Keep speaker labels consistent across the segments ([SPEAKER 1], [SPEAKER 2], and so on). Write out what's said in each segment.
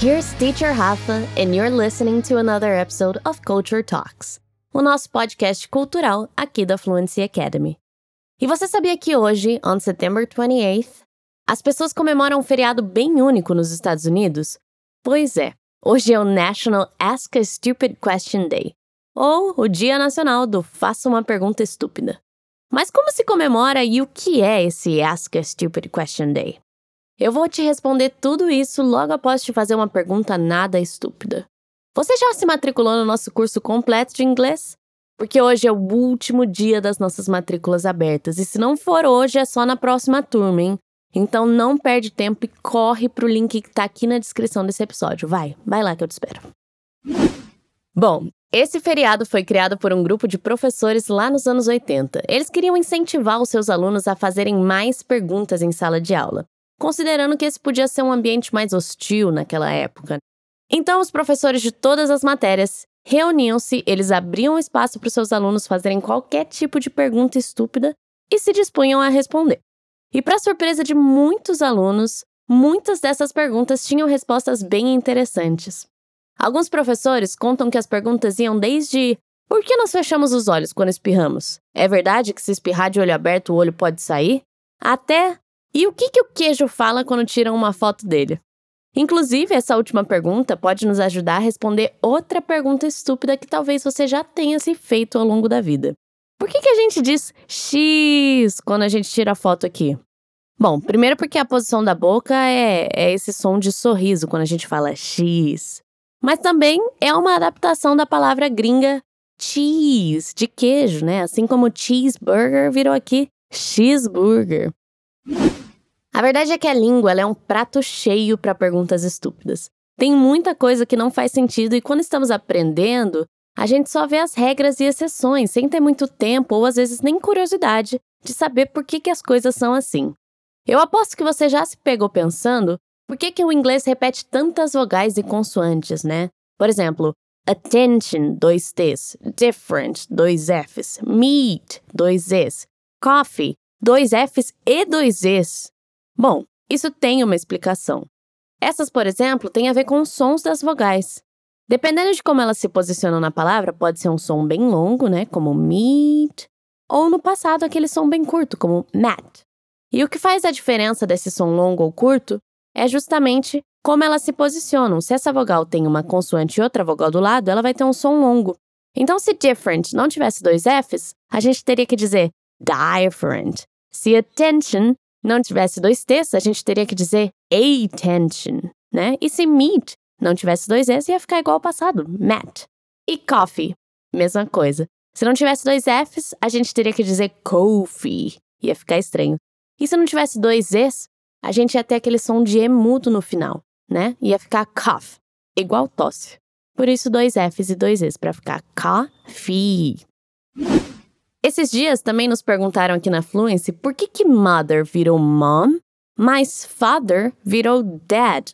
[SPEAKER 1] Here's Teacher Rafa, and you're listening to another episode of Culture Talks, o nosso podcast cultural aqui da Fluency Academy. E você sabia que hoje, on September 28th, as pessoas comemoram um feriado bem único nos Estados Unidos? Pois é, hoje é o National Ask a Stupid Question Day, ou o Dia Nacional do Faça uma Pergunta Estúpida. Mas como se comemora e o que é esse Ask a Stupid Question Day? Eu vou te responder tudo isso logo após te fazer uma pergunta nada estúpida. Você já se matriculou no nosso curso completo de inglês? Porque hoje é o último dia das nossas matrículas abertas e se não for hoje é só na próxima turma, hein? Então não perde tempo e corre pro link que tá aqui na descrição desse episódio. Vai, vai lá que eu te espero. Bom, esse feriado foi criado por um grupo de professores lá nos anos 80. Eles queriam incentivar os seus alunos a fazerem mais perguntas em sala de aula considerando que esse podia ser um ambiente mais hostil naquela época. Então, os professores de todas as matérias reuniam-se, eles abriam espaço para os seus alunos fazerem qualquer tipo de pergunta estúpida e se dispunham a responder. E, para surpresa de muitos alunos, muitas dessas perguntas tinham respostas bem interessantes. Alguns professores contam que as perguntas iam desde por que nós fechamos os olhos quando espirramos? É verdade que se espirrar de olho aberto o olho pode sair? Até e o que, que o queijo fala quando tiram uma foto dele? Inclusive, essa última pergunta pode nos ajudar a responder outra pergunta estúpida que talvez você já tenha se feito ao longo da vida. Por que, que a gente diz X quando a gente tira a foto aqui? Bom, primeiro porque a posição da boca é, é esse som de sorriso quando a gente fala X. Mas também é uma adaptação da palavra gringa cheese, de queijo, né? Assim como cheeseburger virou aqui cheeseburger. A verdade é que a língua é um prato cheio para perguntas estúpidas. Tem muita coisa que não faz sentido e quando estamos aprendendo, a gente só vê as regras e exceções sem ter muito tempo ou às vezes nem curiosidade de saber por que, que as coisas são assim. Eu aposto que você já se pegou pensando por que, que o inglês repete tantas vogais e consoantes, né? Por exemplo, attention, dois T's, different, dois F's, meat, dois E's, coffee, dois F's e dois E's. Bom, isso tem uma explicação. Essas, por exemplo, têm a ver com os sons das vogais. Dependendo de como elas se posicionam na palavra, pode ser um som bem longo, né, como meat, ou no passado aquele som bem curto, como mat. E o que faz a diferença desse som longo ou curto é justamente como elas se posicionam. Se essa vogal tem uma consoante e outra vogal do lado, ela vai ter um som longo. Então, se different não tivesse dois Fs, a gente teria que dizer different. Se attention não tivesse dois T's, a gente teria que dizer attention, né? E se meet não tivesse dois S, ia ficar igual ao passado, met. E coffee, mesma coisa. Se não tivesse dois F's, a gente teria que dizer coffee, ia ficar estranho. E se não tivesse dois E's, a gente ia ter aquele som de E mudo no final, né? Ia ficar cough, igual tosse. Por isso, dois F's e dois E's, para ficar coffee. Esses dias também nos perguntaram aqui na Fluency por que, que mother virou mom, mas father virou dad.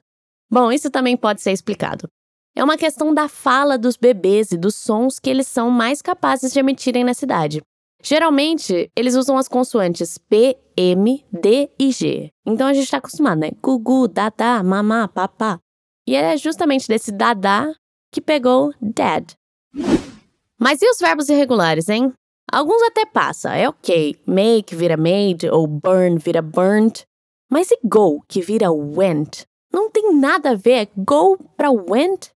[SPEAKER 1] Bom, isso também pode ser explicado. É uma questão da fala dos bebês e dos sons que eles são mais capazes de emitirem na cidade. Geralmente, eles usam as consoantes P, M, D e G. Então a gente está acostumado, né? Gugu, dadá, mamá, papá. E é justamente desse dadá que pegou dad. Mas e os verbos irregulares, hein? Alguns até passa, é ok. Make vira made ou burn vira burnt. Mas e go, que vira went? Não tem nada a ver, é go para went?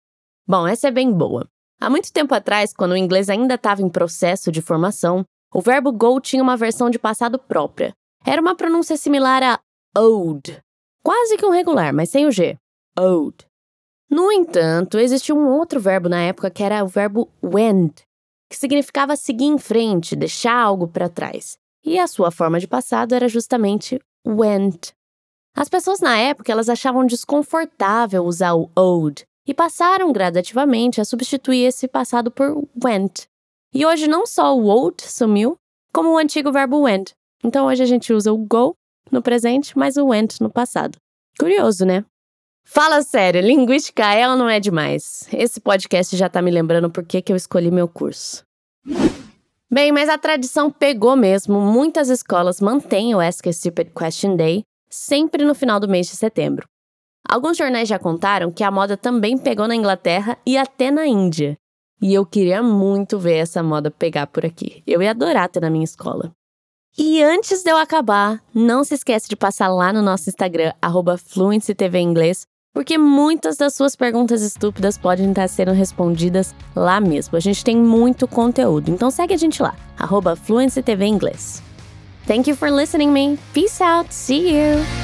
[SPEAKER 1] Bom, essa é bem boa. Há muito tempo atrás, quando o inglês ainda estava em processo de formação, o verbo go tinha uma versão de passado própria. Era uma pronúncia similar a owed. Quase que um regular, mas sem o G. Owed. No entanto, existia um outro verbo na época que era o verbo went, que significava seguir em frente, deixar algo para trás. E a sua forma de passado era justamente went. As pessoas na época elas achavam desconfortável usar o old e passaram gradativamente a substituir esse passado por went. E hoje não só o old sumiu, como o antigo verbo went. Então hoje a gente usa o go no presente, mas o went no passado. Curioso, né? Fala sério, linguística é ou não é demais? Esse podcast já tá me lembrando por que, eu escolhi meu curso. Bem, mas a tradição pegou mesmo. Muitas escolas mantêm o Ask a Stupid Question Day sempre no final do mês de setembro. Alguns jornais já contaram que a moda também pegou na Inglaterra e até na Índia. E eu queria muito ver essa moda pegar por aqui. Eu ia adorar ter na minha escola. E antes de eu acabar, não se esquece de passar lá no nosso Instagram, FluencyTV Inglês, porque muitas das suas perguntas estúpidas podem estar sendo respondidas lá mesmo. A gente tem muito conteúdo, então segue a gente lá, FluencyTV Inglês. Thank you for listening me. Peace out. See you.